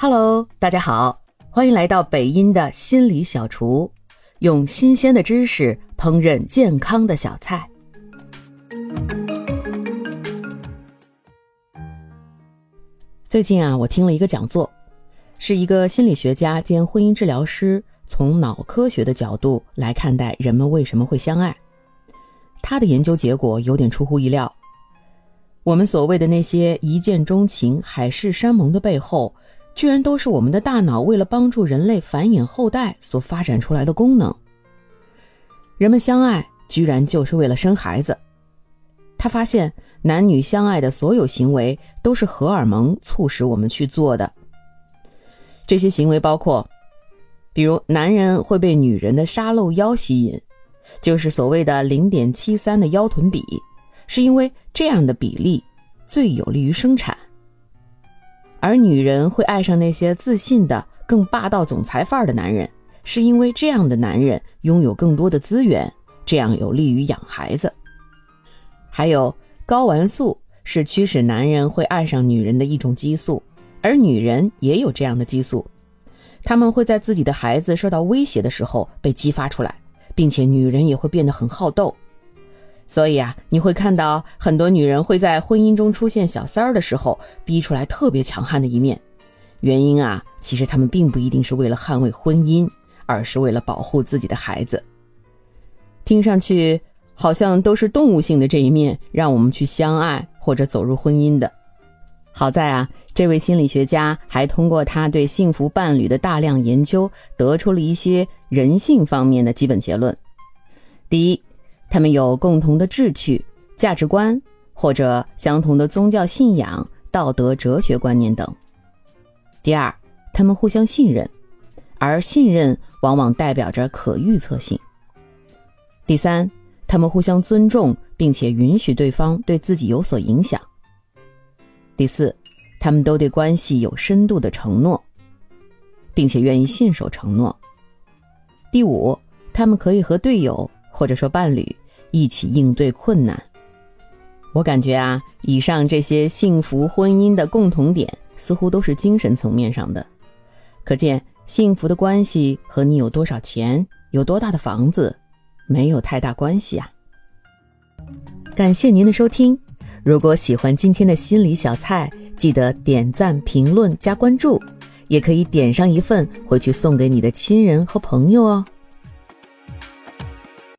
Hello，大家好，欢迎来到北音的心理小厨，用新鲜的知识烹饪健康的小菜。最近啊，我听了一个讲座，是一个心理学家兼婚姻治疗师从脑科学的角度来看待人们为什么会相爱。他的研究结果有点出乎意料，我们所谓的那些一见钟情、海誓山盟的背后。居然都是我们的大脑为了帮助人类繁衍后代所发展出来的功能。人们相爱居然就是为了生孩子。他发现男女相爱的所有行为都是荷尔蒙促使我们去做的。这些行为包括，比如男人会被女人的沙漏腰吸引，就是所谓的零点七三的腰臀比，是因为这样的比例最有利于生产。而女人会爱上那些自信的、更霸道总裁范儿的男人，是因为这样的男人拥有更多的资源，这样有利于养孩子。还有睾丸素是驱使男人会爱上女人的一种激素，而女人也有这样的激素，他们会在自己的孩子受到威胁的时候被激发出来，并且女人也会变得很好斗。所以啊，你会看到很多女人会在婚姻中出现小三儿的时候，逼出来特别强悍的一面。原因啊，其实她们并不一定是为了捍卫婚姻，而是为了保护自己的孩子。听上去好像都是动物性的这一面，让我们去相爱或者走入婚姻的。好在啊，这位心理学家还通过他对幸福伴侣的大量研究，得出了一些人性方面的基本结论。第一。他们有共同的志趣、价值观，或者相同的宗教信仰、道德哲学观念等。第二，他们互相信任，而信任往往代表着可预测性。第三，他们互相尊重，并且允许对方对自己有所影响。第四，他们都对关系有深度的承诺，并且愿意信守承诺。第五，他们可以和队友。或者说伴侣一起应对困难，我感觉啊，以上这些幸福婚姻的共同点似乎都是精神层面上的。可见，幸福的关系和你有多少钱、有多大的房子没有太大关系啊。感谢您的收听，如果喜欢今天的心理小菜，记得点赞、评论、加关注，也可以点上一份回去送给你的亲人和朋友哦。